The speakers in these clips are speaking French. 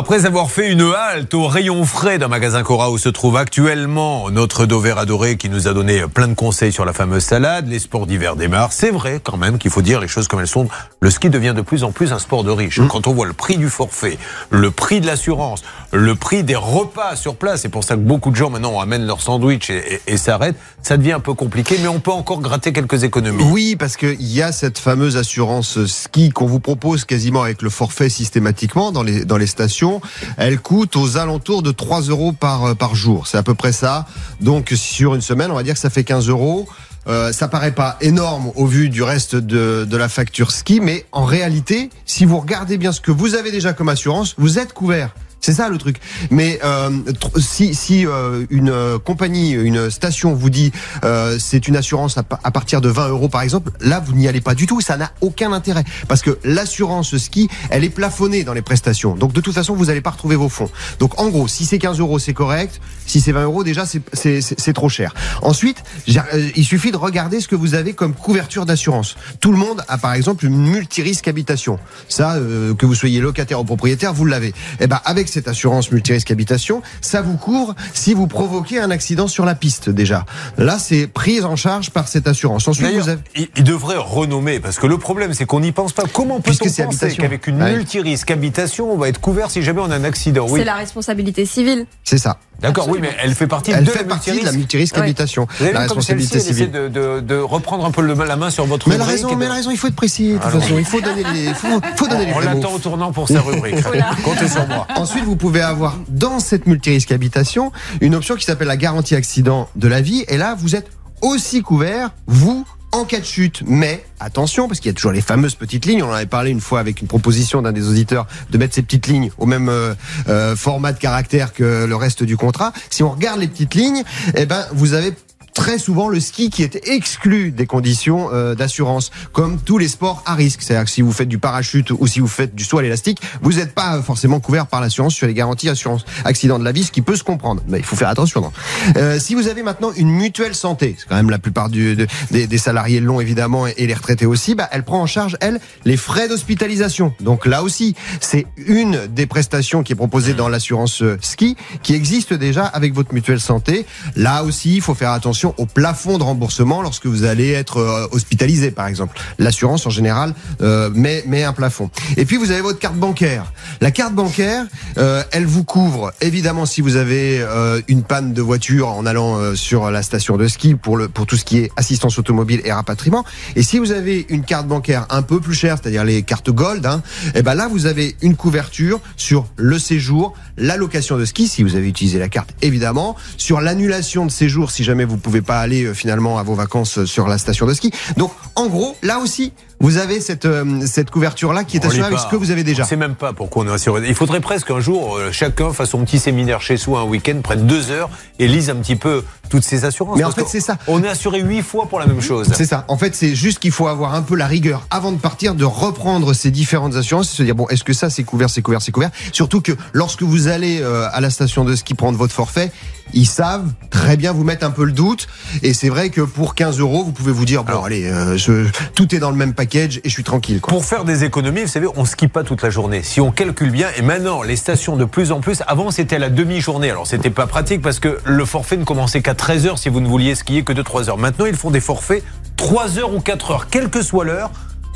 Après avoir fait une halte au rayon frais d'un magasin Cora où se trouve actuellement notre dover adoré qui nous a donné plein de conseils sur la fameuse salade, les sports d'hiver démarrent. C'est vrai quand même qu'il faut dire les choses comme elles sont. Le ski devient de plus en plus un sport de riche. Mmh. Quand on voit le prix du forfait, le prix de l'assurance, le prix des repas sur place, c'est pour ça que beaucoup de gens maintenant amènent leur sandwich et, et, s'arrêtent, ça devient un peu compliqué, mais on peut encore gratter quelques économies. Oui, parce qu'il y a cette fameuse assurance ski qu'on vous propose quasiment avec le forfait systématiquement dans les, dans les stations. Elle coûte aux alentours de 3 euros par, par jour. C'est à peu près ça. Donc sur une semaine, on va dire que ça fait 15 euros. Euh, ça paraît pas énorme au vu du reste de, de la facture ski, mais en réalité, si vous regardez bien ce que vous avez déjà comme assurance, vous êtes couvert. C'est ça le truc. Mais euh, si, si euh, une euh, compagnie, une station vous dit euh, c'est une assurance à, partir de 20 euros par exemple, là vous n'y allez pas du tout. Ça n'a aucun intérêt parce que l'assurance ski, elle est plafonnée dans les prestations. Donc de toute façon vous n'allez pas retrouver vos fonds. Donc en gros, si c'est 15 euros c'est correct. Si c'est 20 euros déjà c'est trop cher. Ensuite, euh, il suffit de regarder ce que vous avez comme couverture d'assurance. Tout le monde a par exemple une multirisque habitation. Ça, que vous soyez locataire ou propriétaire, vous l'avez. Et eh ben avec cette assurance multirisque habitation, ça vous couvre si vous provoquez un accident sur la piste déjà. Là, c'est prise en charge par cette assurance. Ensuite, vous avez... il devrait renommer parce que le problème, c'est qu'on n'y pense pas. Comment peut-on penser qu'avec une multirisque habitation, on va être couvert si jamais on a un accident? Oui. C'est la responsabilité civile. C'est ça. D'accord, oui, mais elle fait partie elle de, fait la partie de la multirisque habitation. la responsabilité civile. De, de, de, reprendre un peu le, la main sur votre mais rubrique. Raison, mais la raison, il faut être précis. De toute façon, il faut donner les, faut, faut donner les On l'attend au tournant pour sa rubrique. Comptez sur moi. Ensuite, vous pouvez avoir dans cette multirisque habitation une option qui s'appelle la garantie accident de la vie. Et là, vous êtes aussi couvert, vous, en cas de chute. Mais attention, parce qu'il y a toujours les fameuses petites lignes. On en avait parlé une fois avec une proposition d'un des auditeurs de mettre ces petites lignes au même euh, euh, format de caractère que le reste du contrat. Si on regarde les petites lignes, eh ben vous avez très souvent le ski qui est exclu des conditions euh, d'assurance, comme tous les sports à risque. C'est-à-dire que si vous faites du parachute ou si vous faites du saut à l'élastique, vous n'êtes pas forcément couvert par l'assurance sur les garanties assurance accident de la vie, ce qui peut se comprendre. Mais il faut faire attention. Euh, si vous avez maintenant une mutuelle santé, c'est quand même la plupart du, des, des, salariés l'ont évidemment et les retraités aussi, bah, elle prend en charge, elle, les frais d'hospitalisation. Donc là aussi, c'est une des prestations qui est proposée dans l'assurance euh, ski, qui existe déjà avec votre mutuelle santé. Là aussi, il faut faire attention au plafond de remboursement lorsque vous allez être euh, hospitalisé, par exemple. L'assurance, en général, euh, met, met un plafond. Et puis, vous avez votre carte bancaire. La carte bancaire, euh, elle vous couvre, évidemment, si vous avez euh, une panne de voiture en allant euh, sur la station de ski pour, le, pour tout ce qui est assistance automobile et rapatriement. Et si vous avez une carte bancaire un peu plus chère, c'est-à-dire les cartes Gold, hein, et eh ben là, vous avez une couverture sur le séjour, la location de ski, si vous avez utilisé la carte, évidemment, sur l'annulation de séjour, si jamais vous pouvez pas aller euh, finalement à vos vacances euh, sur la station de ski. Donc en gros, là aussi, vous avez cette, euh, cette couverture-là qui est assurée avec ce que vous avez déjà. Sais même pas pourquoi on est assuré. Il faudrait presque un jour, chacun fasse son petit séminaire chez soi un week-end, prenne deux heures et lise un petit peu toutes ces assurances. Mais en fait, c'est ça. On est assuré huit fois pour la même chose. C'est ça. En fait, c'est juste qu'il faut avoir un peu la rigueur avant de partir, de reprendre ces différentes assurances et se dire bon, est-ce que ça c'est couvert, c'est couvert, c'est couvert? Surtout que lorsque vous allez à la station de ski prendre votre forfait, ils savent très bien vous mettre un peu le doute. Et c'est vrai que pour 15 euros, vous pouvez vous dire, bon, allez, euh, je, tout est dans le même package et je suis tranquille. Quoi. Pour faire des économies, vous savez, on skie pas toute la journée. Si on calcule bien, et maintenant, les stations de plus en plus, avant c'était la demi-journée. Alors c'était pas pratique parce que le forfait ne commençait qu'à 13 heures si vous ne vouliez skier que de 3 heures. Maintenant, ils font des forfaits 3 heures ou 4 heures, quelle que soit l'heure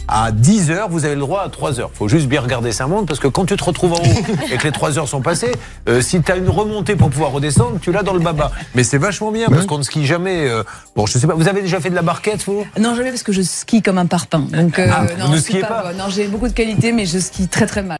à 10 heures, vous avez le droit à 3 heures. faut juste bien regarder ça monte parce que quand tu te retrouves en haut et que les 3 heures sont passées, euh, si tu as une remontée pour pouvoir redescendre, tu l'as dans le baba. Mais c'est vachement bien parce qu'on ne skie jamais. Euh, bon, je sais pas, vous avez déjà fait de la barquette, vous? Non, jamais parce que je skie comme un parpaing. Donc, euh, ah, non, vous ne skiez pas, Non, j'ai beaucoup de qualité, mais je skie très très mal.